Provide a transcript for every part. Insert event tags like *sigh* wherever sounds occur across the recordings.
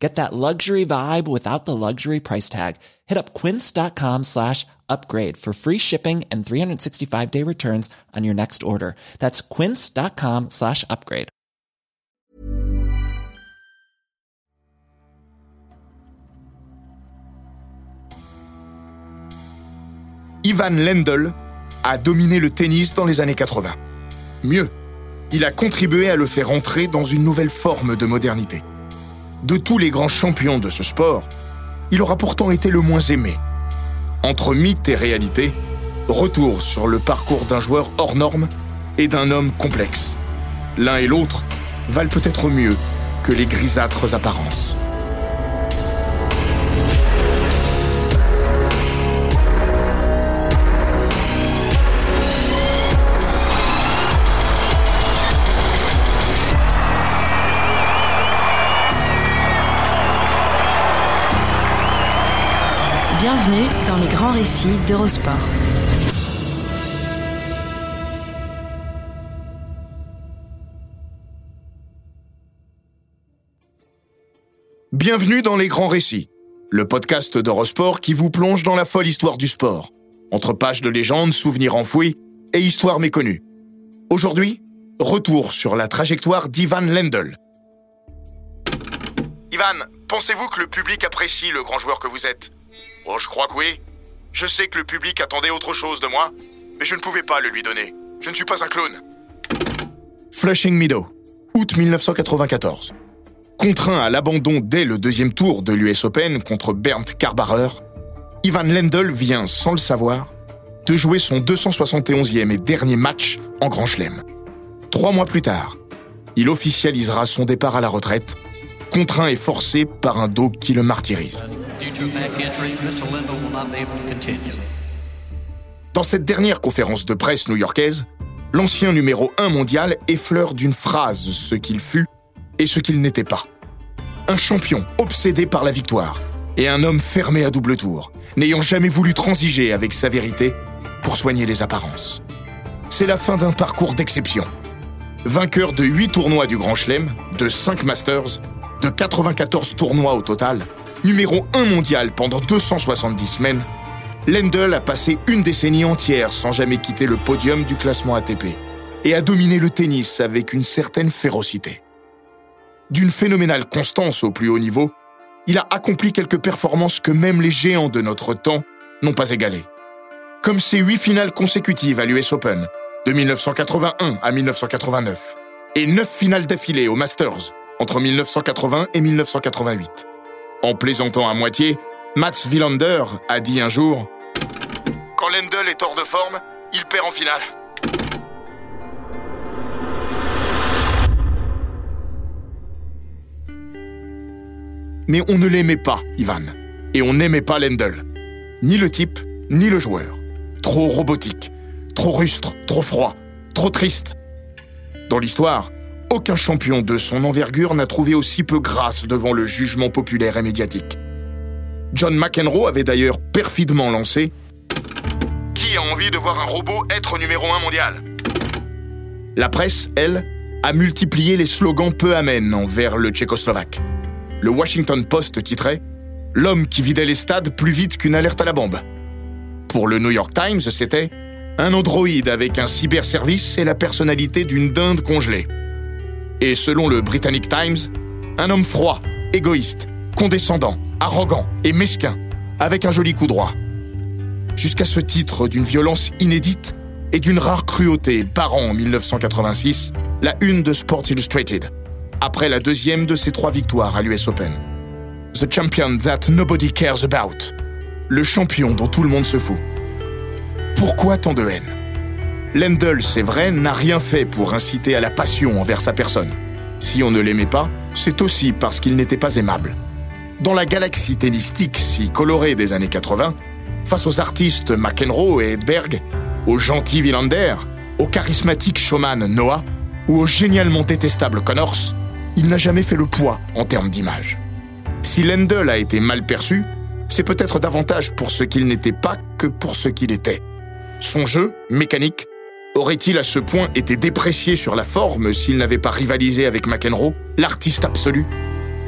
Get that luxury vibe without the luxury price tag. Hit up quince.com slash upgrade for free shipping and 365 day returns on your next order. That's quince.com slash upgrade. Ivan Lendl a dominé le tennis dans les années 80. Mieux, il a contribué à le faire entrer dans une nouvelle forme de modernité. De tous les grands champions de ce sport, il aura pourtant été le moins aimé. Entre mythe et réalité, retour sur le parcours d'un joueur hors norme et d'un homme complexe. L'un et l'autre valent peut-être mieux que les grisâtres apparences. Bienvenue dans les grands récits d'Eurosport. Bienvenue dans les grands récits, le podcast d'Eurosport qui vous plonge dans la folle histoire du sport, entre pages de légendes, souvenirs enfouis et histoires méconnues. Aujourd'hui, retour sur la trajectoire d'Ivan Lendl. Ivan, pensez-vous que le public apprécie le grand joueur que vous êtes? Oh, je crois que oui. Je sais que le public attendait autre chose de moi, mais je ne pouvais pas le lui donner. Je ne suis pas un clown. Flushing Meadow, août 1994. Contraint à l'abandon dès le deuxième tour de l'US Open contre Bernd Karbarer, Ivan Lendl vient, sans le savoir, de jouer son 271e et dernier match en Grand Chelem. Trois mois plus tard, il officialisera son départ à la retraite, contraint et forcé par un dos qui le martyrise. Dans cette dernière conférence de presse new-yorkaise, l'ancien numéro 1 mondial effleure d'une phrase ce qu'il fut et ce qu'il n'était pas. Un champion obsédé par la victoire et un homme fermé à double tour, n'ayant jamais voulu transiger avec sa vérité pour soigner les apparences. C'est la fin d'un parcours d'exception. Vainqueur de 8 tournois du Grand Chelem, de 5 Masters, de 94 tournois au total, numéro 1 mondial pendant 270 semaines, Lendl a passé une décennie entière sans jamais quitter le podium du classement ATP et a dominé le tennis avec une certaine férocité. D'une phénoménale constance au plus haut niveau, il a accompli quelques performances que même les géants de notre temps n'ont pas égalées. Comme ses huit finales consécutives à l'US Open, de 1981 à 1989, et neuf finales d'affilée au Masters, entre 1980 et 1988. En plaisantant à moitié, Mats Wilander a dit un jour Quand Lendl est hors de forme, il perd en finale. Mais on ne l'aimait pas, Ivan. Et on n'aimait pas Lendl. Ni le type, ni le joueur. Trop robotique, trop rustre, trop froid, trop triste. Dans l'histoire, aucun champion de son envergure n'a trouvé aussi peu grâce devant le jugement populaire et médiatique. John McEnroe avait d'ailleurs perfidement lancé Qui a envie de voir un robot être numéro un mondial? La presse, elle, a multiplié les slogans peu amènes envers le Tchécoslovaque. Le Washington Post titrait L'homme qui vidait les stades plus vite qu'une alerte à la bombe. Pour le New York Times, c'était un androïde avec un cyberservice et la personnalité d'une dinde congelée. Et selon le Britannic Times, un homme froid, égoïste, condescendant, arrogant et mesquin, avec un joli coup droit. Jusqu'à ce titre d'une violence inédite et d'une rare cruauté parant en 1986 la une de Sports Illustrated, après la deuxième de ses trois victoires à l'US Open. The champion that nobody cares about. Le champion dont tout le monde se fout. Pourquoi tant de haine? Lendl, c'est vrai, n'a rien fait pour inciter à la passion envers sa personne. Si on ne l'aimait pas, c'est aussi parce qu'il n'était pas aimable. Dans la galaxie tennistique si colorée des années 80, face aux artistes McEnroe et Edberg, aux gentils Wilander, au charismatique showman Noah ou au génialement détestable Connors, il n'a jamais fait le poids en termes d'image. Si Lendl a été mal perçu, c'est peut-être davantage pour ce qu'il n'était pas que pour ce qu'il était. Son jeu, mécanique, aurait-il à ce point été déprécié sur la forme s'il n'avait pas rivalisé avec McEnroe, l'artiste absolu?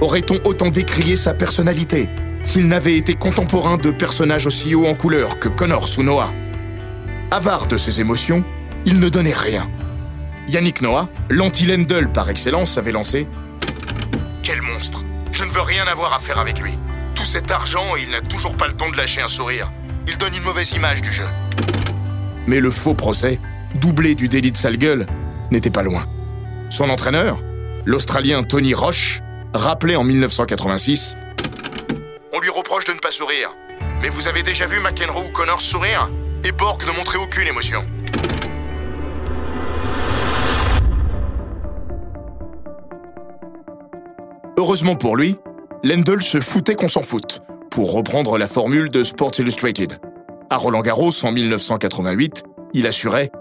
Aurait-on autant décrié sa personnalité s'il n'avait été contemporain de personnages aussi hauts en couleur que Connors ou Noah Avare de ses émotions, il ne donnait rien. Yannick Noah, l'anti-Lendl par excellence, avait lancé Quel monstre Je ne veux rien avoir à faire avec lui. Tout cet argent, il n'a toujours pas le temps de lâcher un sourire. Il donne une mauvaise image du jeu. Mais le faux procès, doublé du délit de sale gueule, n'était pas loin. Son entraîneur, l'Australien Tony Roche, rappelait en 1986 On lui reproche de ne pas sourire. Mais vous avez déjà vu McEnroe ou Connors sourire? Et Borg ne montrait aucune émotion. Heureusement pour lui, Lendl se foutait qu'on s'en foute, pour reprendre la formule de Sports Illustrated. À Roland Garros en 1988, il assurait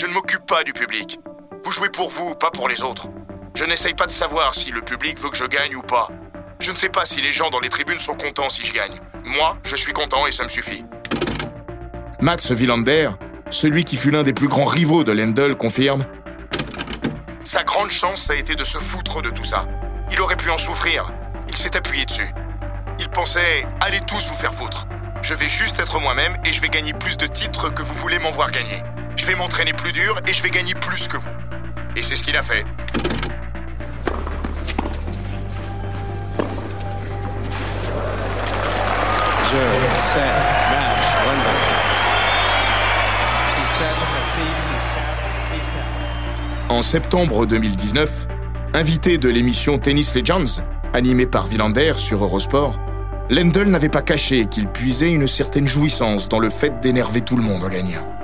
Je ne m'occupe pas du public. Vous jouez pour vous, pas pour les autres. Je n'essaye pas de savoir si le public veut que je gagne ou pas. Je ne sais pas si les gens dans les tribunes sont contents si je gagne. Moi, je suis content et ça me suffit. Mats Wilander, celui qui fut l'un des plus grands rivaux de Lendl, confirme Sa grande chance, ça a été de se foutre de tout ça. Il aurait pu en souffrir. Il s'est appuyé dessus. Il pensait Allez tous vous faire foutre. Je vais juste être moi-même et je vais gagner plus de titres que vous voulez m'en voir gagner. Je vais m'entraîner plus dur et je vais gagner plus que vous. Et c'est ce qu'il a fait. En septembre 2019, invité de l'émission Tennis Legends, animée par Villander sur Eurosport, Lendl n'avait pas caché qu'il puisait une certaine jouissance dans le fait d'énerver tout le monde en gagnant.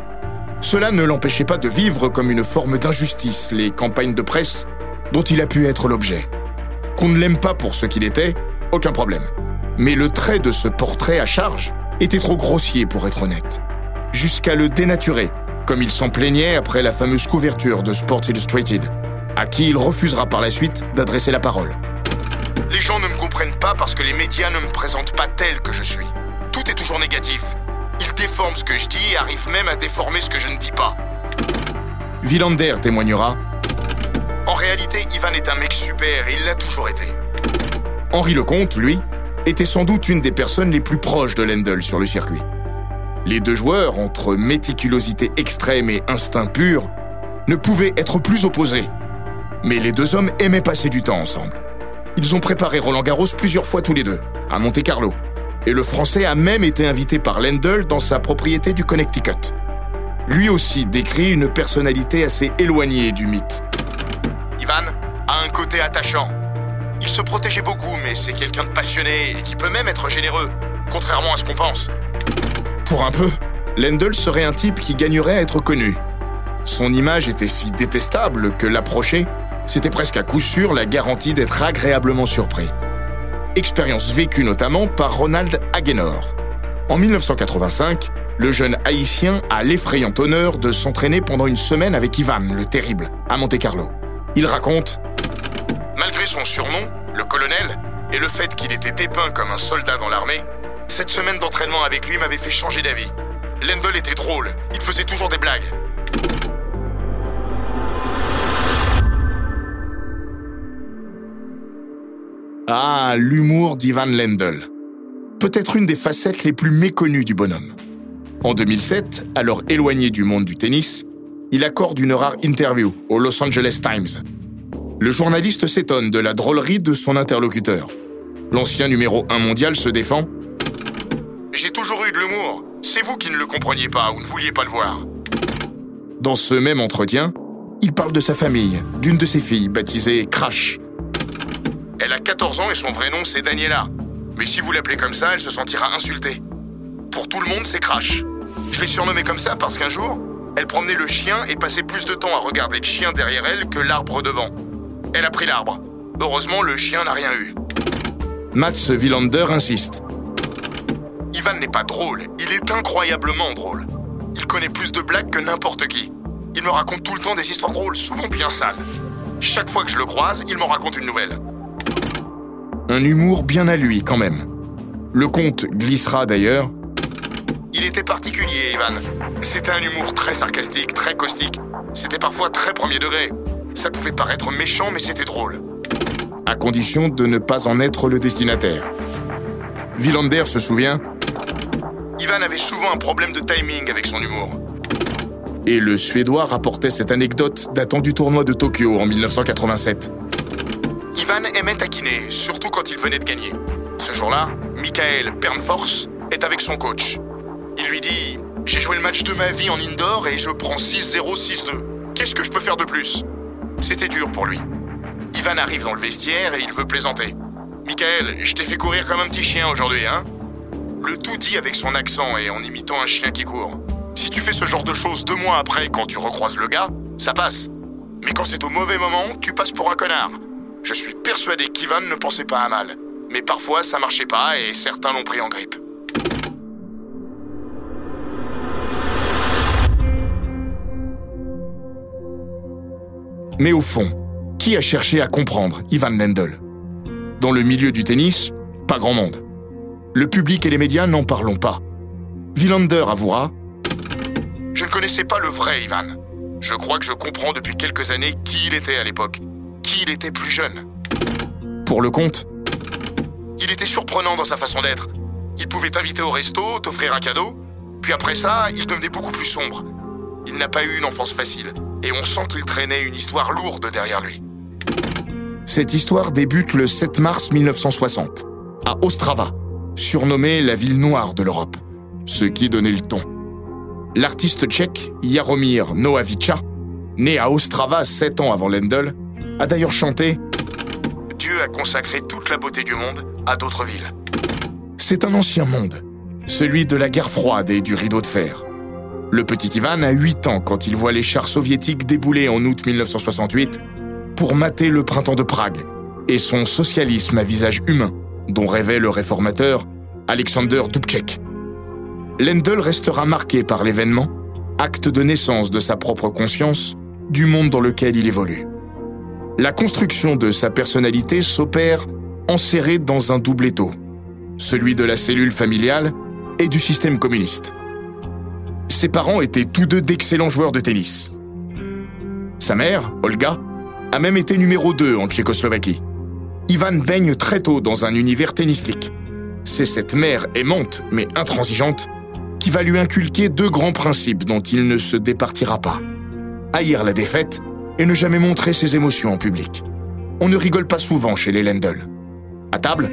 Cela ne l'empêchait pas de vivre comme une forme d'injustice les campagnes de presse dont il a pu être l'objet. Qu'on ne l'aime pas pour ce qu'il était, aucun problème. Mais le trait de ce portrait à charge était trop grossier pour être honnête. Jusqu'à le dénaturer, comme il s'en plaignait après la fameuse couverture de Sports Illustrated, à qui il refusera par la suite d'adresser la parole. Les gens ne me comprennent pas parce que les médias ne me présentent pas tel que je suis. Tout est toujours négatif. Ils déforment ce que je dis et arrivent même à déformer ce que je ne dis pas. Villander témoignera En réalité, Ivan est un mec super et il l'a toujours été. Henri Lecomte, lui, était sans doute une des personnes les plus proches de Lendl sur le circuit. Les deux joueurs, entre méticulosité extrême et instinct pur, ne pouvaient être plus opposés. Mais les deux hommes aimaient passer du temps ensemble. Ils ont préparé Roland Garros plusieurs fois tous les deux, à Monte Carlo. Et le Français a même été invité par Lendl dans sa propriété du Connecticut. Lui aussi décrit une personnalité assez éloignée du mythe. Ivan a un côté attachant. Il se protégeait beaucoup, mais c'est quelqu'un de passionné et qui peut même être généreux, contrairement à ce qu'on pense. Pour un peu, Lendl serait un type qui gagnerait à être connu. Son image était si détestable que l'approcher c'était presque à coup sûr la garantie d'être agréablement surpris. Expérience vécue notamment par Ronald Agenor. En 1985, le jeune haïtien a l'effrayant honneur de s'entraîner pendant une semaine avec Ivan le Terrible, à Monte-Carlo. Il raconte Malgré son surnom, le colonel, et le fait qu'il était dépeint comme un soldat dans l'armée, cette semaine d'entraînement avec lui m'avait fait changer d'avis. Lendl était drôle, il faisait toujours des blagues. Ah, l'humour d'Ivan Lendl. Peut-être une des facettes les plus méconnues du bonhomme. En 2007, alors éloigné du monde du tennis, il accorde une rare interview au Los Angeles Times. Le journaliste s'étonne de la drôlerie de son interlocuteur. L'ancien numéro 1 mondial se défend. J'ai toujours eu de l'humour. C'est vous qui ne le compreniez pas ou ne vouliez pas le voir. Dans ce même entretien, il parle de sa famille, d'une de ses filles, baptisée Crash, elle a 14 ans et son vrai nom c'est Daniela. Mais si vous l'appelez comme ça, elle se sentira insultée. Pour tout le monde, c'est Crash. Je l'ai surnommée comme ça parce qu'un jour, elle promenait le chien et passait plus de temps à regarder le chien derrière elle que l'arbre devant. Elle a pris l'arbre. Heureusement, le chien n'a rien eu. Mats Wilander insiste. Ivan n'est pas drôle, il est incroyablement drôle. Il connaît plus de blagues que n'importe qui. Il me raconte tout le temps des histoires drôles, souvent bien sales. Chaque fois que je le croise, il m'en raconte une nouvelle. Un humour bien à lui quand même. Le conte glissera d'ailleurs. Il était particulier, Ivan. C'était un humour très sarcastique, très caustique. C'était parfois très premier degré. Ça pouvait paraître méchant, mais c'était drôle. À condition de ne pas en être le destinataire. Villander se souvient Ivan avait souvent un problème de timing avec son humour. Et le Suédois rapportait cette anecdote datant du tournoi de Tokyo en 1987. Ivan aimait taquiner, surtout quand il venait de gagner. Ce jour-là, Michael Pernfors est avec son coach. Il lui dit J'ai joué le match de ma vie en indoor et je prends 6-0, 6-2. Qu'est-ce que je peux faire de plus? C'était dur pour lui. Ivan arrive dans le vestiaire et il veut plaisanter. Michael, je t'ai fait courir comme un petit chien aujourd'hui, hein? Le tout dit avec son accent et en imitant un chien qui court. Si tu fais ce genre de choses deux mois après, quand tu recroises le gars, ça passe. Mais quand c'est au mauvais moment, tu passes pour un connard. Je suis persuadé qu'Ivan ne pensait pas à mal. Mais parfois, ça marchait pas et certains l'ont pris en grippe. Mais au fond, qui a cherché à comprendre Ivan Lendl? Dans le milieu du tennis, pas grand monde. Le public et les médias n'en parlons pas. Villander avouera Je ne connaissais pas le vrai Ivan. Je crois que je comprends depuis quelques années qui il était à l'époque, qui il était plus jeune. Pour le compte, il était surprenant dans sa façon d'être. Il pouvait t'inviter au resto, t'offrir un cadeau, puis après ça, il devenait beaucoup plus sombre. Il n'a pas eu une enfance facile, et on sent qu'il traînait une histoire lourde derrière lui. Cette histoire débute le 7 mars 1960, à Ostrava, surnommée la ville noire de l'Europe, ce qui donnait le ton. L'artiste tchèque Jaromir Nohavica, né à Ostrava sept ans avant Lendl, a d'ailleurs chanté Dieu a consacré toute la beauté du monde à d'autres villes. C'est un ancien monde, celui de la guerre froide et du rideau de fer. Le petit Ivan a 8 ans quand il voit les chars soviétiques débouler en août 1968 pour mater le printemps de Prague et son socialisme à visage humain, dont rêvait le réformateur Alexander Dubček. Lendl restera marqué par l'événement, acte de naissance de sa propre conscience, du monde dans lequel il évolue. La construction de sa personnalité s'opère enserré dans un double étau, celui de la cellule familiale et du système communiste. Ses parents étaient tous deux d'excellents joueurs de tennis. Sa mère, Olga, a même été numéro 2 en Tchécoslovaquie. Ivan baigne très tôt dans un univers tennistique. C'est cette mère aimante, mais intransigeante, qui va lui inculquer deux grands principes dont il ne se départira pas. Haïr la défaite et ne jamais montrer ses émotions en public. On ne rigole pas souvent chez les Lendl. À table,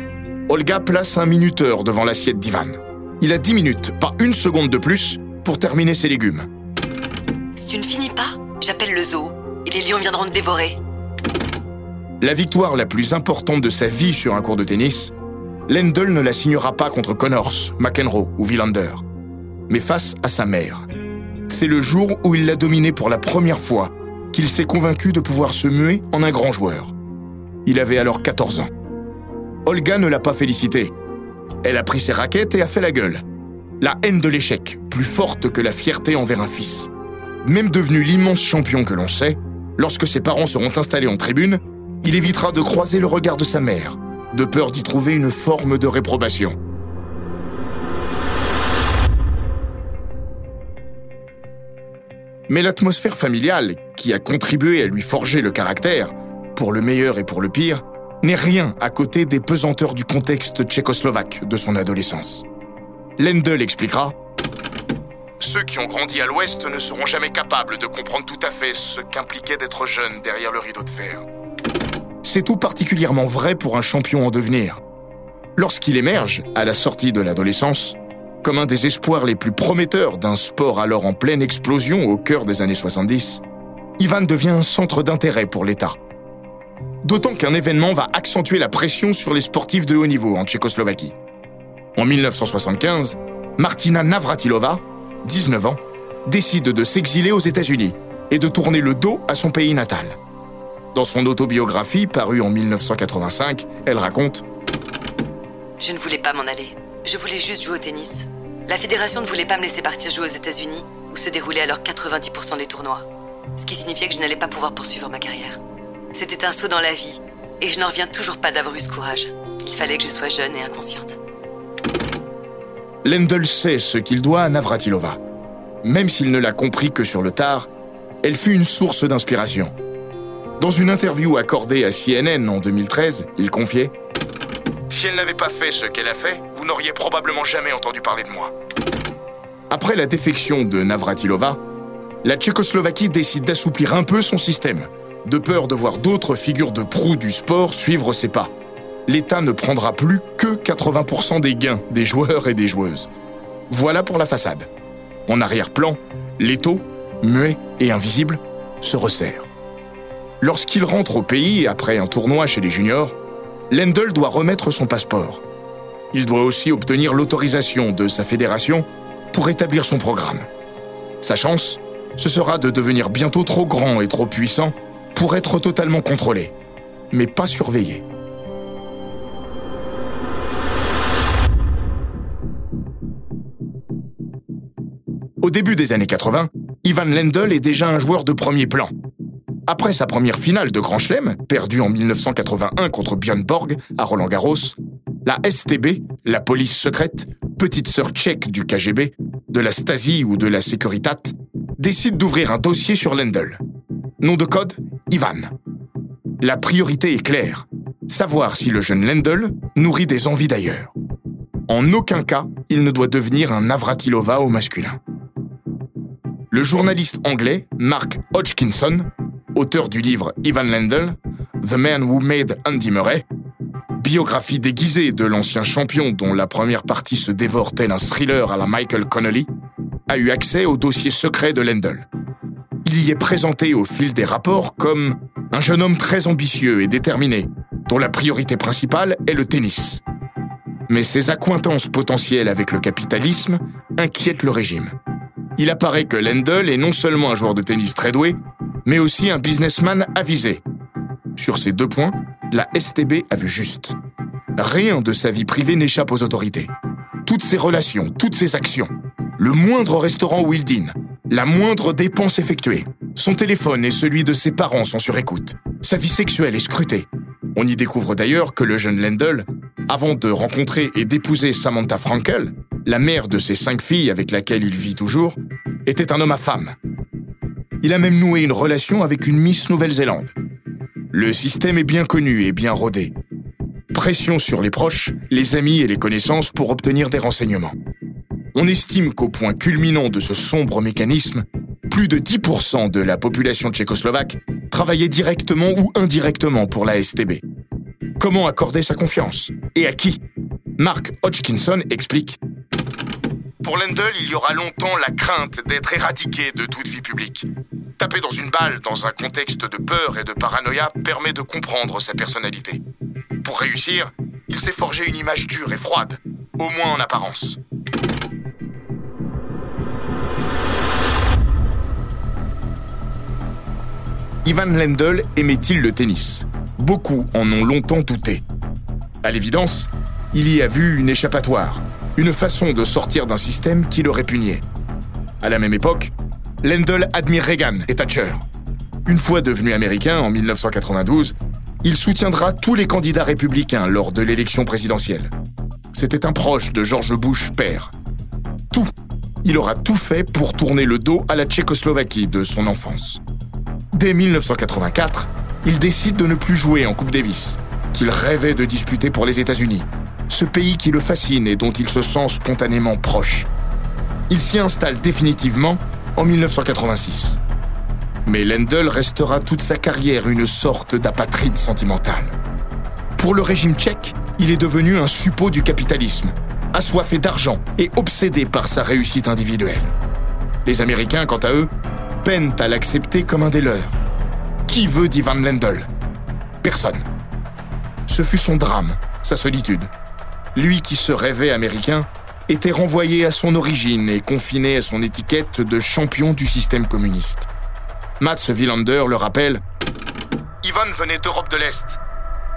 Olga place un minuteur devant l'assiette d'Ivan. Il a 10 minutes, pas une seconde de plus, pour terminer ses légumes. Si tu ne finis pas, j'appelle le zoo et les lions viendront te dévorer. La victoire la plus importante de sa vie sur un cours de tennis, Lendl ne la signera pas contre Connors, McEnroe ou Villander, mais face à sa mère. C'est le jour où il l'a dominée pour la première fois qu'il s'est convaincu de pouvoir se muer en un grand joueur. Il avait alors 14 ans. Olga ne l'a pas félicité. Elle a pris ses raquettes et a fait la gueule. La haine de l'échec, plus forte que la fierté envers un fils. Même devenu l'immense champion que l'on sait, lorsque ses parents seront installés en tribune, il évitera de croiser le regard de sa mère, de peur d'y trouver une forme de réprobation. Mais l'atmosphère familiale, qui a contribué à lui forger le caractère, pour le meilleur et pour le pire, n'est rien à côté des pesanteurs du contexte tchécoslovaque de son adolescence. Lendl expliquera Ceux qui ont grandi à l'Ouest ne seront jamais capables de comprendre tout à fait ce qu'impliquait d'être jeune derrière le rideau de fer. C'est tout particulièrement vrai pour un champion en devenir. Lorsqu'il émerge, à la sortie de l'adolescence, comme un des espoirs les plus prometteurs d'un sport alors en pleine explosion au cœur des années 70, Ivan devient un centre d'intérêt pour l'État. D'autant qu'un événement va accentuer la pression sur les sportifs de haut niveau en Tchécoslovaquie. En 1975, Martina Navratilova, 19 ans, décide de s'exiler aux États-Unis et de tourner le dos à son pays natal. Dans son autobiographie parue en 1985, elle raconte Je ne voulais pas m'en aller. Je voulais juste jouer au tennis. La fédération ne voulait pas me laisser partir jouer aux États-Unis, où se déroulaient alors 90% des tournois. Ce qui signifiait que je n'allais pas pouvoir poursuivre ma carrière. C'était un saut dans la vie, et je n'en reviens toujours pas d'avoir eu ce courage. Il fallait que je sois jeune et inconsciente. Lendl sait ce qu'il doit à Navratilova. Même s'il ne l'a compris que sur le tard, elle fut une source d'inspiration. Dans une interview accordée à CNN en 2013, il confiait Si elle n'avait pas fait ce qu'elle a fait, vous n'auriez probablement jamais entendu parler de moi. Après la défection de Navratilova, la Tchécoslovaquie décide d'assouplir un peu son système, de peur de voir d'autres figures de proue du sport suivre ses pas. L'État ne prendra plus que 80% des gains des joueurs et des joueuses. Voilà pour la façade. En arrière-plan, l'étau, muet et invisible, se resserre. Lorsqu'il rentre au pays après un tournoi chez les juniors, Lendl doit remettre son passeport. Il doit aussi obtenir l'autorisation de sa fédération pour établir son programme. Sa chance, ce sera de devenir bientôt trop grand et trop puissant pour être totalement contrôlé, mais pas surveillé. Au début des années 80, Ivan Lendl est déjà un joueur de premier plan. Après sa première finale de Grand Chelem, perdue en 1981 contre Björn Borg à Roland Garros, la STB, la police secrète, petite sœur tchèque du KGB, de la Stasi ou de la Securitat, décide d'ouvrir un dossier sur Lendl. Nom de code Ivan. La priorité est claire savoir si le jeune Lendl nourrit des envies d'ailleurs. En aucun cas, il ne doit devenir un Navratilova au masculin. Le journaliste anglais Mark Hodgkinson auteur du livre Ivan Lendl, The Man Who Made Andy Murray, biographie déguisée de l'ancien champion dont la première partie se dévore tel un thriller à la Michael Connolly, a eu accès au dossier secret de Lendl. Il y est présenté au fil des rapports comme un jeune homme très ambitieux et déterminé, dont la priorité principale est le tennis. Mais ses accointances potentielles avec le capitalisme inquiètent le régime. Il apparaît que Lendl est non seulement un joueur de tennis très doué, mais aussi un businessman avisé. Sur ces deux points, la STB a vu juste. Rien de sa vie privée n'échappe aux autorités. Toutes ses relations, toutes ses actions, le moindre restaurant où il dîne, la moindre dépense effectuée, son téléphone et celui de ses parents sont sur écoute. Sa vie sexuelle est scrutée. On y découvre d'ailleurs que le jeune Lendl, avant de rencontrer et d'épouser Samantha Frankel, la mère de ses cinq filles avec laquelle il vit toujours, était un homme à femme, il a même noué une relation avec une Miss Nouvelle-Zélande. Le système est bien connu et bien rodé. Pression sur les proches, les amis et les connaissances pour obtenir des renseignements. On estime qu'au point culminant de ce sombre mécanisme, plus de 10% de la population tchécoslovaque travaillait directement ou indirectement pour la STB. Comment accorder sa confiance Et à qui Mark Hodgkinson explique pour Lendl, il y aura longtemps la crainte d'être éradiqué de toute vie publique. Taper dans une balle dans un contexte de peur et de paranoïa permet de comprendre sa personnalité. Pour réussir, il s'est forgé une image dure et froide, au moins en apparence. Ivan Lendl aimait-il le tennis? Beaucoup en ont longtemps douté. À l'évidence, il y a vu une échappatoire, une façon de sortir d'un système qui le répugnait. À la même époque, Lendl admire Reagan et Thatcher. Une fois devenu américain en 1992, il soutiendra tous les candidats républicains lors de l'élection présidentielle. C'était un proche de George Bush père. Tout. Il aura tout fait pour tourner le dos à la Tchécoslovaquie de son enfance. Dès 1984, il décide de ne plus jouer en Coupe Davis, qu'il rêvait de disputer pour les États-Unis, ce pays qui le fascine et dont il se sent spontanément proche. Il s'y installe définitivement en 1986. Mais Lendl restera toute sa carrière une sorte d'apatride sentimentale. Pour le régime tchèque, il est devenu un suppôt du capitalisme, assoiffé d'argent et obsédé par sa réussite individuelle. Les Américains, quant à eux, peinent à l'accepter comme un des leurs. Qui veut d'Ivan Lendl? Personne. Ce fut son drame, sa solitude, lui qui se rêvait américain, était renvoyé à son origine et confiné à son étiquette de champion du système communiste. Mats Wielander le rappelle Ivan venait d'Europe de l'Est.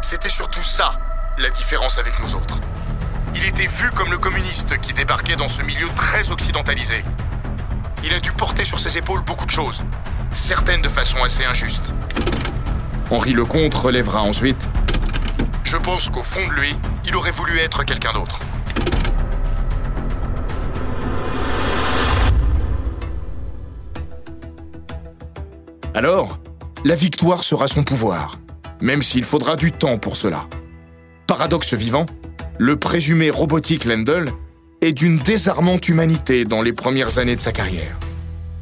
C'était surtout ça, la différence avec nous autres. Il était vu comme le communiste qui débarquait dans ce milieu très occidentalisé. Il a dû porter sur ses épaules beaucoup de choses. certaines de façon assez injuste. Henri Lecomte relèvera ensuite Je pense qu'au fond de lui, il aurait voulu être quelqu'un d'autre. Alors, la victoire sera son pouvoir, même s'il faudra du temps pour cela. Paradoxe vivant, le présumé robotique Lendl est d'une désarmante humanité dans les premières années de sa carrière.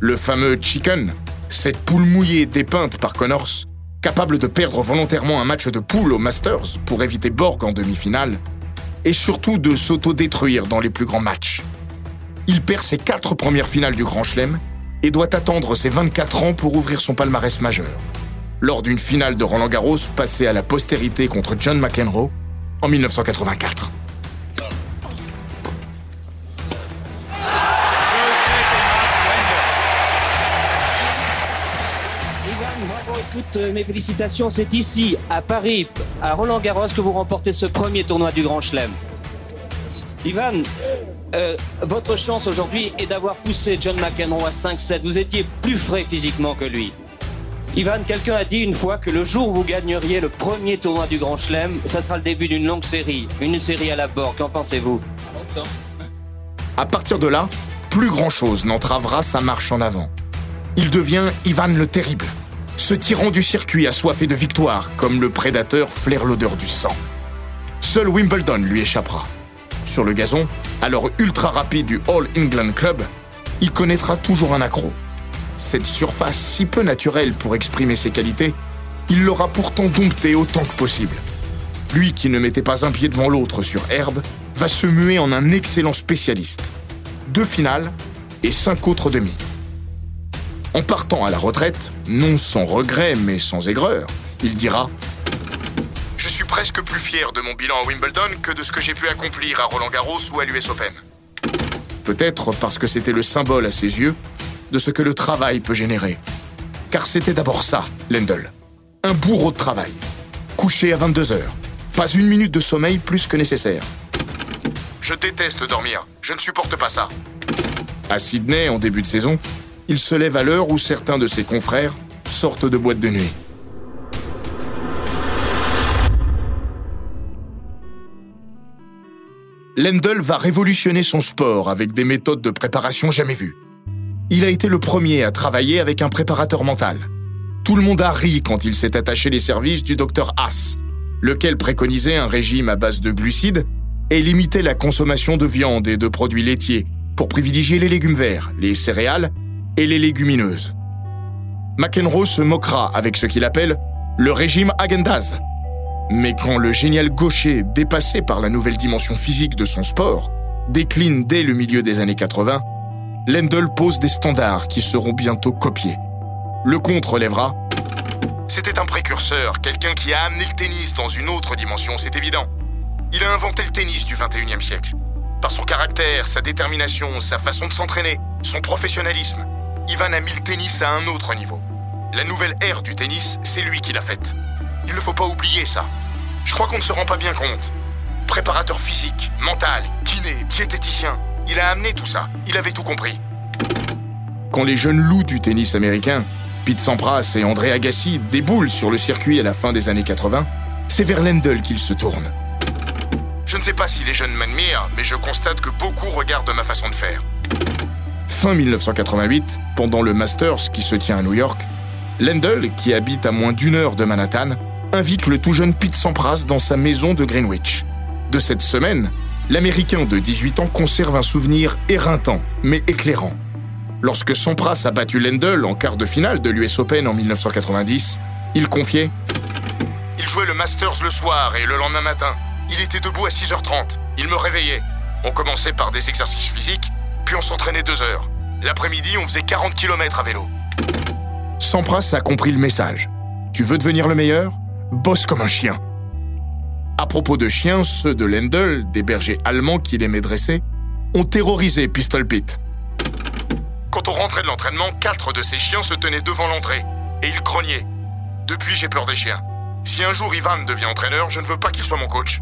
Le fameux Chicken, cette poule mouillée dépeinte par Connors, capable de perdre volontairement un match de poule au Masters pour éviter Borg en demi-finale, et surtout de s'auto-détruire dans les plus grands matchs. Il perd ses quatre premières finales du Grand Chelem et doit attendre ses 24 ans pour ouvrir son palmarès majeur. Lors d'une finale de Roland Garros passée à la postérité contre John McEnroe en 1984. Toutes mes félicitations. C'est ici, à Paris, à Roland Garros, que vous remportez ce premier tournoi du Grand Chelem. Ivan, euh, votre chance aujourd'hui est d'avoir poussé John McEnroe à 5-7. Vous étiez plus frais physiquement que lui. Ivan, quelqu'un a dit une fois que le jour où vous gagneriez le premier tournoi du Grand Chelem, ça sera le début d'une longue série, une série à la bord. Qu'en pensez-vous? À partir de là, plus grand-chose n'entravera sa marche en avant. Il devient Ivan le Terrible, ce tyran du circuit assoiffé de victoire, comme le prédateur flaire l'odeur du sang. Seul Wimbledon lui échappera. Sur le gazon, alors ultra rapide du All England Club, il connaîtra toujours un accro. Cette surface si peu naturelle pour exprimer ses qualités, il l'aura pourtant dompté autant que possible. Lui qui ne mettait pas un pied devant l'autre sur herbe, va se muer en un excellent spécialiste. Deux finales et cinq autres demi. En partant à la retraite, non sans regret mais sans aigreur, il dira Je suis presque plus fier de mon bilan à Wimbledon que de ce que j'ai pu accomplir à Roland Garros ou à l'US Open. Peut-être parce que c'était le symbole à ses yeux de ce que le travail peut générer. Car c'était d'abord ça, Lendl. Un bourreau de travail. Couché à 22 heures. Pas une minute de sommeil plus que nécessaire. Je déteste dormir. Je ne supporte pas ça. À Sydney, en début de saison, il se lève à l'heure où certains de ses confrères sortent de boîte de nuit. Lendl va révolutionner son sport avec des méthodes de préparation jamais vues. Il a été le premier à travailler avec un préparateur mental. Tout le monde a ri quand il s'est attaché les services du docteur Haas, lequel préconisait un régime à base de glucides et limitait la consommation de viande et de produits laitiers pour privilégier les légumes verts, les céréales et les légumineuses. McEnroe se moquera avec ce qu'il appelle le régime Agendaz. Mais quand le génial gaucher, dépassé par la nouvelle dimension physique de son sport, décline dès le milieu des années 80, Lendl pose des standards qui seront bientôt copiés. Le compte relèvera C'était un précurseur, quelqu'un qui a amené le tennis dans une autre dimension, c'est évident. Il a inventé le tennis du 21e siècle. Par son caractère, sa détermination, sa façon de s'entraîner, son professionnalisme, Ivan a mis le tennis à un autre niveau. La nouvelle ère du tennis, c'est lui qui l'a faite. Il ne faut pas oublier ça. Je crois qu'on ne se rend pas bien compte. Préparateur physique, mental, kiné, diététicien, il a amené tout ça. Il avait tout compris. Quand les jeunes loups du tennis américain, Pete Sampras et André Agassi, déboulent sur le circuit à la fin des années 80, c'est vers Lendl qu'ils se tournent. Je ne sais pas si les jeunes m'admirent, mais je constate que beaucoup regardent ma façon de faire. Fin 1988, pendant le Masters qui se tient à New York, Lendl, qui habite à moins d'une heure de Manhattan, invite le tout jeune Pete Sampras dans sa maison de Greenwich. De cette semaine, l'Américain de 18 ans conserve un souvenir éreintant, mais éclairant. Lorsque Sampras a battu Lendl en quart de finale de l'US Open en 1990, il confiait Il jouait le Masters le soir et le lendemain matin. Il était debout à 6h30. Il me réveillait. On commençait par des exercices physiques, on s'entraînait deux heures. L'après-midi, on faisait 40 km à vélo. Sampras a compris le message. Tu veux devenir le meilleur? Bosse comme un chien. À propos de chiens, ceux de Lendl, des bergers allemands qu'il aimait dresser, ont terrorisé Pistol Pete. Quand on rentrait de l'entraînement, quatre de ces chiens se tenaient devant l'entrée et ils grognaient. Depuis, j'ai peur des chiens. Si un jour Ivan devient entraîneur, je ne veux pas qu'il soit mon coach.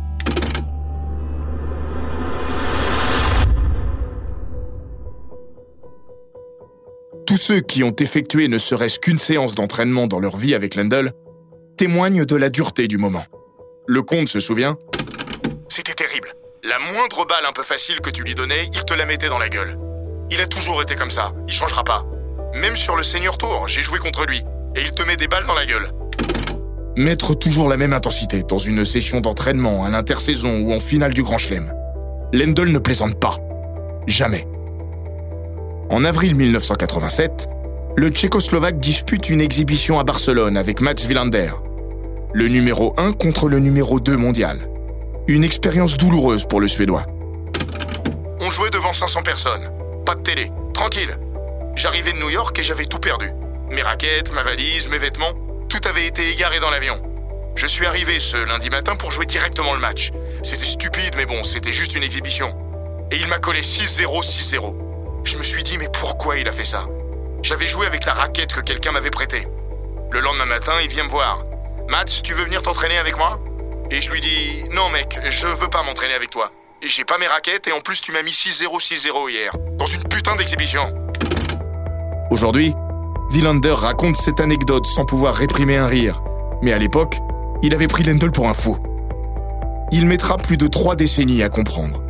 Ceux qui ont effectué ne serait-ce qu'une séance d'entraînement dans leur vie avec Lendl témoignent de la dureté du moment. Le comte se souvient C'était terrible. La moindre balle un peu facile que tu lui donnais, il te la mettait dans la gueule. Il a toujours été comme ça, il changera pas. Même sur le Senior Tour, j'ai joué contre lui, et il te met des balles dans la gueule. Mettre toujours la même intensité dans une session d'entraînement, à l'intersaison ou en finale du Grand Chelem. Lendl ne plaisante pas. Jamais. En avril 1987, le Tchécoslovaque dispute une exhibition à Barcelone avec Mats Wilander, le numéro 1 contre le numéro 2 mondial. Une expérience douloureuse pour le Suédois. On jouait devant 500 personnes, pas de télé, tranquille. J'arrivais de New York et j'avais tout perdu. Mes raquettes, ma valise, mes vêtements, tout avait été égaré dans l'avion. Je suis arrivé ce lundi matin pour jouer directement le match. C'était stupide, mais bon, c'était juste une exhibition. Et il m'a collé 6-0, 6-0. Je me suis dit, mais pourquoi il a fait ça? J'avais joué avec la raquette que quelqu'un m'avait prêtée. Le lendemain matin, il vient me voir. Mats, tu veux venir t'entraîner avec moi? Et je lui dis, non mec, je veux pas m'entraîner avec toi. J'ai pas mes raquettes et en plus tu m'as mis 6-0, 6-0 hier, dans une putain d'exhibition. Aujourd'hui, Villander raconte cette anecdote sans pouvoir réprimer un rire. Mais à l'époque, il avait pris Lendl pour un fou. Il mettra plus de trois décennies à comprendre.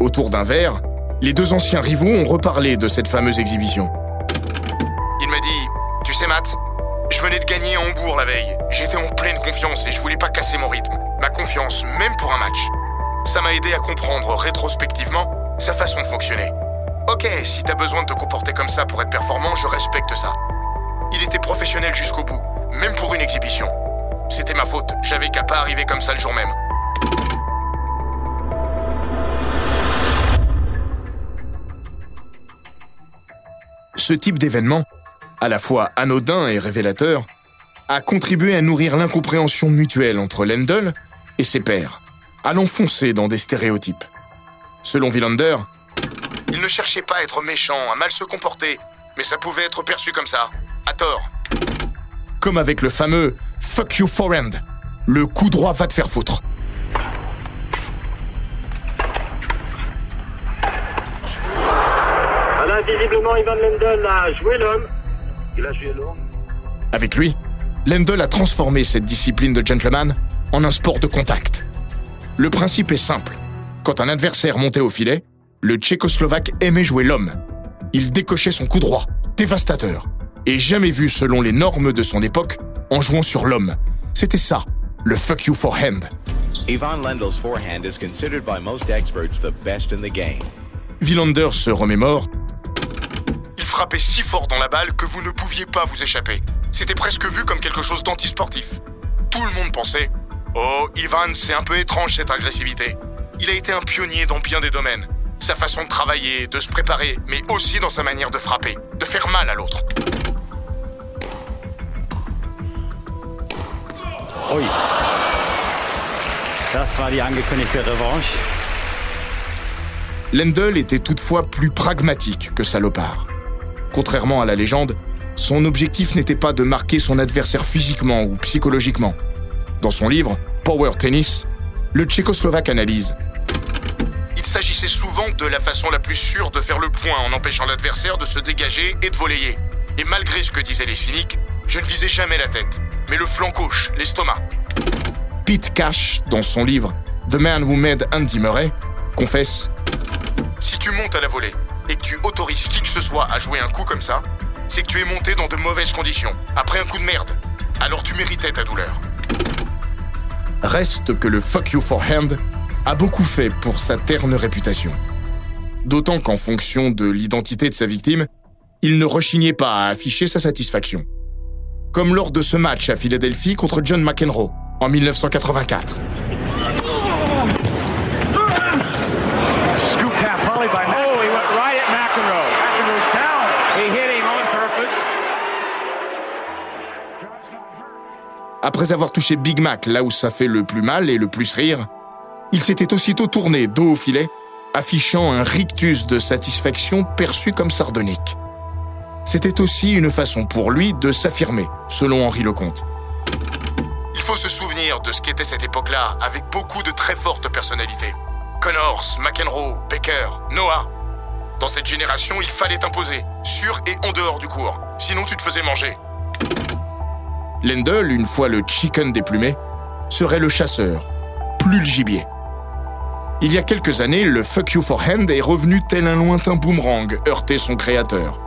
Autour d'un verre, les deux anciens rivaux ont reparlé de cette fameuse exhibition. Il m'a dit Tu sais, Matt, je venais de gagner à Hambourg la veille. J'étais en pleine confiance et je voulais pas casser mon rythme. Ma confiance, même pour un match. Ça m'a aidé à comprendre rétrospectivement sa façon de fonctionner. Ok, si t'as besoin de te comporter comme ça pour être performant, je respecte ça. Il était professionnel jusqu'au bout, même pour une exhibition. C'était ma faute, j'avais qu'à pas arriver comme ça le jour même. Ce type d'événement, à la fois anodin et révélateur, a contribué à nourrir l'incompréhension mutuelle entre Lendl et ses pairs, à l'enfoncer dans des stéréotypes. Selon Villander, il ne cherchait pas à être méchant, à mal se comporter, mais ça pouvait être perçu comme ça, à tort. Comme avec le fameux Fuck you forehand, le coup droit va te faire foutre. Visiblement, Ivan Lendl a joué l'homme. Il a joué l'homme. Avec lui, Lendl a transformé cette discipline de gentleman en un sport de contact. Le principe est simple. Quand un adversaire montait au filet, le Tchécoslovaque aimait jouer l'homme. Il décochait son coup droit, dévastateur, et jamais vu selon les normes de son époque en jouant sur l'homme. C'était ça, le fuck you forehand. Ivan Lendl's forehand is considered by most experts the best in the game. Villander se remémore. Il frappait si fort dans la balle que vous ne pouviez pas vous échapper. C'était presque vu comme quelque chose d'antisportif. Tout le monde pensait Oh, Ivan, c'est un peu étrange cette agressivité. Il a été un pionnier dans bien des domaines. Sa façon de travailler, de se préparer, mais aussi dans sa manière de frapper, de faire mal à l'autre. Ui. Das war die angekündigte Revanche. Lendl était toutefois plus pragmatique que salopard. Contrairement à la légende, son objectif n'était pas de marquer son adversaire physiquement ou psychologiquement. Dans son livre, Power Tennis, le Tchécoslovaque analyse. Il s'agissait souvent de la façon la plus sûre de faire le point en empêchant l'adversaire de se dégager et de voler. Et malgré ce que disaient les cyniques, je ne visais jamais la tête, mais le flanc gauche, l'estomac. Pete Cash, dans son livre The Man Who Made Andy Murray, confesse Si tu montes à la volée et que tu autorises qui que ce soit à jouer un coup comme ça, c'est que tu es monté dans de mauvaises conditions, après un coup de merde. Alors tu méritais ta douleur. Reste que le fuck you forehand a beaucoup fait pour sa terne réputation. D'autant qu'en fonction de l'identité de sa victime, il ne rechignait pas à afficher sa satisfaction. Comme lors de ce match à Philadelphie contre John McEnroe en 1984. Après avoir touché Big Mac là où ça fait le plus mal et le plus rire, il s'était aussitôt tourné dos au filet, affichant un rictus de satisfaction perçu comme sardonique. C'était aussi une façon pour lui de s'affirmer, selon Henri Lecomte. Il faut se souvenir de ce qu'était cette époque-là, avec beaucoup de très fortes personnalités. Connors, McEnroe, Baker, Noah. Dans cette génération, il fallait t'imposer, sur et en dehors du cours. Sinon, tu te faisais manger. Lendl, une fois le chicken déplumé, serait le chasseur, plus le gibier. Il y a quelques années, le Fuck You for Hand est revenu tel un lointain boomerang heurter son créateur.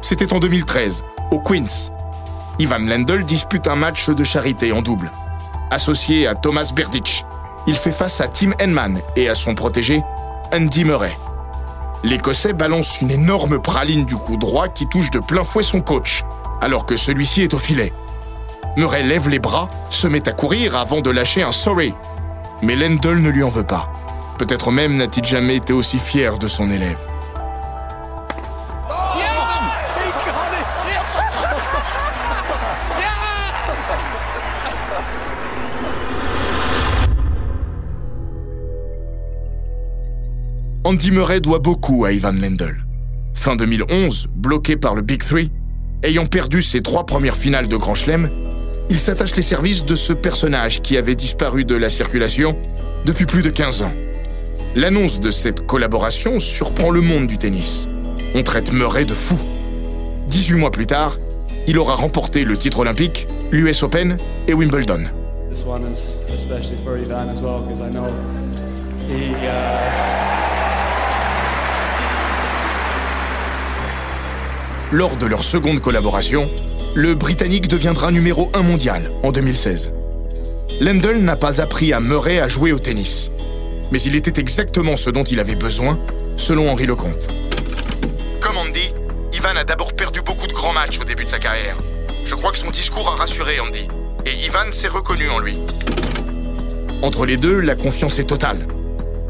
C'était en 2013, au Queens. Ivan Lendl dispute un match de charité en double. Associé à Thomas Berdych, il fait face à Tim Henman et à son protégé, Andy Murray. L'Écossais balance une énorme praline du coup droit qui touche de plein fouet son coach, alors que celui-ci est au filet. Murray lève les bras, se met à courir avant de lâcher un sorry. Mais Lendl ne lui en veut pas. Peut-être même n'a-t-il jamais été aussi fier de son élève. Andy Murray doit beaucoup à Ivan Lendl. Fin 2011, bloqué par le Big Three, ayant perdu ses trois premières finales de Grand Chelem, il s'attache les services de ce personnage qui avait disparu de la circulation depuis plus de 15 ans. L'annonce de cette collaboration surprend le monde du tennis. On traite Murray de fou. 18 mois plus tard, il aura remporté le titre olympique, l'US Open et Wimbledon. Lors de leur seconde collaboration, le Britannique deviendra numéro 1 mondial en 2016. Lendl n'a pas appris à Murray à jouer au tennis, mais il était exactement ce dont il avait besoin, selon Henri Lecomte. Comme Andy, Ivan a d'abord perdu beaucoup de grands matchs au début de sa carrière. Je crois que son discours a rassuré Andy, et Ivan s'est reconnu en lui. Entre les deux, la confiance est totale.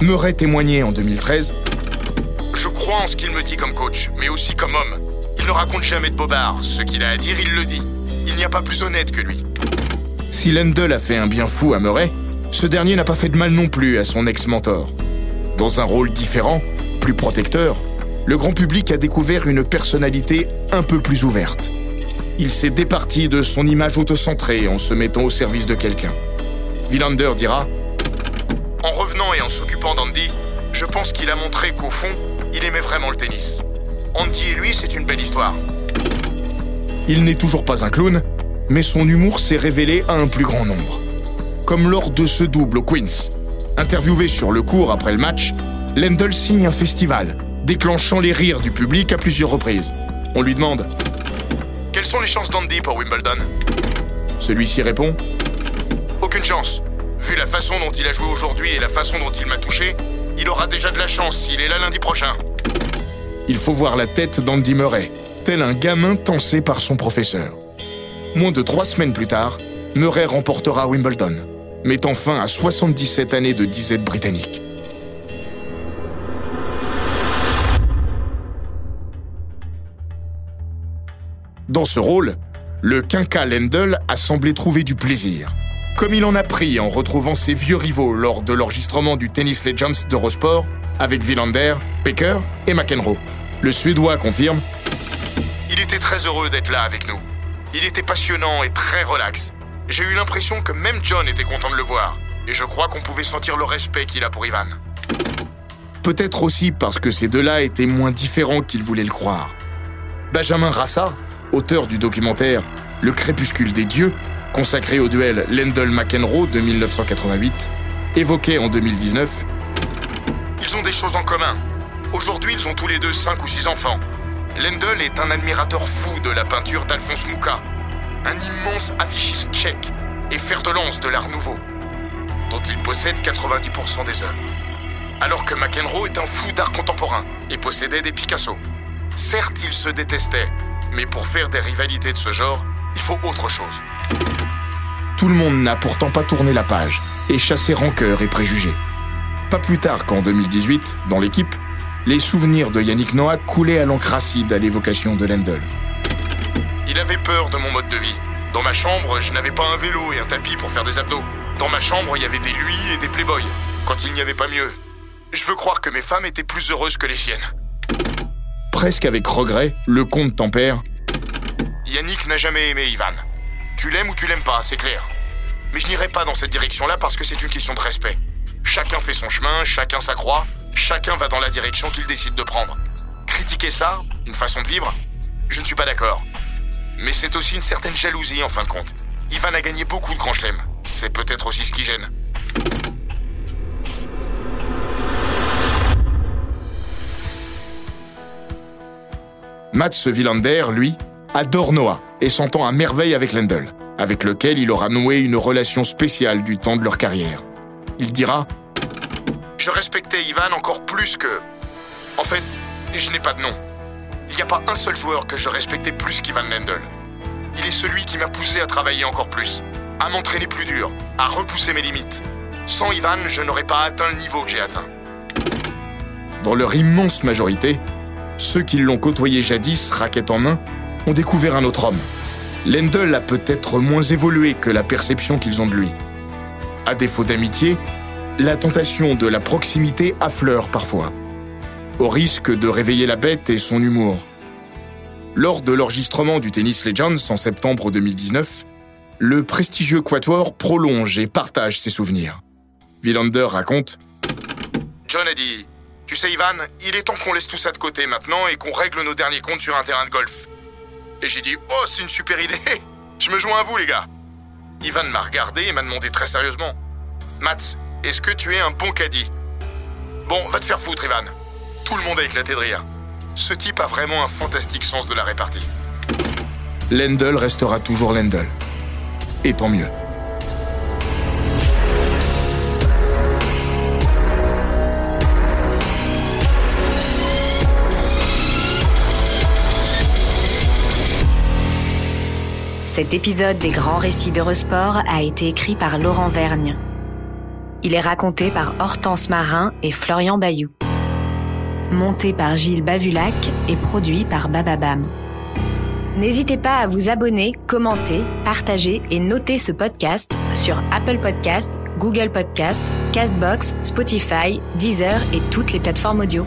Murray témoignait en 2013 Je crois en ce qu'il me dit comme coach, mais aussi comme homme. Il ne raconte jamais de bobards. Ce qu'il a à dire, il le dit. Il n'y a pas plus honnête que lui. Si Lendl a fait un bien fou à Murray, ce dernier n'a pas fait de mal non plus à son ex-mentor. Dans un rôle différent, plus protecteur, le grand public a découvert une personnalité un peu plus ouverte. Il s'est départi de son image autocentrée en se mettant au service de quelqu'un. Villander dira En revenant et en s'occupant d'Andy, je pense qu'il a montré qu'au fond, il aimait vraiment le tennis. Andy et lui, c'est une belle histoire. Il n'est toujours pas un clown, mais son humour s'est révélé à un plus grand nombre. Comme lors de ce double au Queens. Interviewé sur le cours après le match, Lendl signe un festival, déclenchant les rires du public à plusieurs reprises. On lui demande Quelles sont les chances d'Andy pour Wimbledon? Celui-ci répond Aucune chance. Vu la façon dont il a joué aujourd'hui et la façon dont il m'a touché, il aura déjà de la chance s'il est là lundi prochain. Il faut voir la tête d'Andy Murray, tel un gamin tensé par son professeur. Moins de trois semaines plus tard, Murray remportera Wimbledon, mettant fin à 77 années de disette britannique. Dans ce rôle, le quinca Lendl a semblé trouver du plaisir, comme il en a pris en retrouvant ses vieux rivaux lors de l'enregistrement du Tennis Legends d'Eurosport avec Villander, Becker et McEnroe. Le Suédois confirme Il était très heureux d'être là avec nous. Il était passionnant et très relax. J'ai eu l'impression que même John était content de le voir, et je crois qu'on pouvait sentir le respect qu'il a pour Ivan. Peut-être aussi parce que ces deux-là étaient moins différents qu'il voulait le croire. Benjamin Rassa, auteur du documentaire Le crépuscule des dieux, consacré au duel Lendl-McEnroe de 1988, évoquait en 2019 Ils ont des choses en commun. Aujourd'hui, ils ont tous les deux 5 ou 6 enfants. Lendl est un admirateur fou de la peinture d'Alphonse Mucha, un immense affichiste tchèque et fer de lance de l'art nouveau, dont il possède 90% des œuvres. Alors que McEnroe est un fou d'art contemporain et possédait des Picasso. Certes, ils se détestaient, mais pour faire des rivalités de ce genre, il faut autre chose. Tout le monde n'a pourtant pas tourné la page et chassé rancœur et préjugés. Pas plus tard qu'en 2018, dans l'équipe, les souvenirs de Yannick Noah coulaient à l'encre acide à l'évocation de Lendl. Il avait peur de mon mode de vie. Dans ma chambre, je n'avais pas un vélo et un tapis pour faire des abdos. Dans ma chambre, il y avait des lui et des playboys, quand il n'y avait pas mieux. Je veux croire que mes femmes étaient plus heureuses que les siennes. Presque avec regret, le comte tempère. Yannick n'a jamais aimé Ivan. Tu l'aimes ou tu l'aimes pas, c'est clair. Mais je n'irai pas dans cette direction-là parce que c'est une question de respect. Chacun fait son chemin, chacun sa croix, chacun va dans la direction qu'il décide de prendre. critiquer ça, une façon de vivre, je ne suis pas d'accord. Mais c'est aussi une certaine jalousie en fin de compte. Ivan a gagné beaucoup de grands chelems. C'est peut-être aussi ce qui gêne. Mats Wilander, lui, adore Noah et s'entend à merveille avec Lendl, avec lequel il aura noué une relation spéciale du temps de leur carrière. Il dira Je respectais Ivan encore plus que. En fait, je n'ai pas de nom. Il n'y a pas un seul joueur que je respectais plus qu'Ivan Lendl. Il est celui qui m'a poussé à travailler encore plus, à m'entraîner plus dur, à repousser mes limites. Sans Ivan, je n'aurais pas atteint le niveau que j'ai atteint. Dans leur immense majorité, ceux qui l'ont côtoyé jadis, raquette en main, ont découvert un autre homme. Lendl a peut-être moins évolué que la perception qu'ils ont de lui. À défaut d'amitié, la tentation de la proximité affleure parfois, au risque de réveiller la bête et son humour. Lors de l'enregistrement du Tennis Legends en septembre 2019, le prestigieux Quatuor prolonge et partage ses souvenirs. Villander raconte John a Tu sais, Ivan, il est temps qu'on laisse tout ça de côté maintenant et qu'on règle nos derniers comptes sur un terrain de golf. Et j'ai dit Oh, c'est une super idée *laughs* Je me joins à vous, les gars Ivan m'a regardé et m'a demandé très sérieusement Mats, est-ce que tu es un bon caddie? Bon, va te faire foutre, Ivan. Tout le monde a éclaté de rire. Ce type a vraiment un fantastique sens de la répartie. Lendl restera toujours Lendl. Et tant mieux. Cet épisode des grands récits d'Eurosport a été écrit par Laurent Vergne. Il est raconté par Hortense Marin et Florian Bayou. Monté par Gilles Bavulac et produit par Bababam. N'hésitez pas à vous abonner, commenter, partager et noter ce podcast sur Apple Podcast, Google Podcast, Castbox, Spotify, Deezer et toutes les plateformes audio.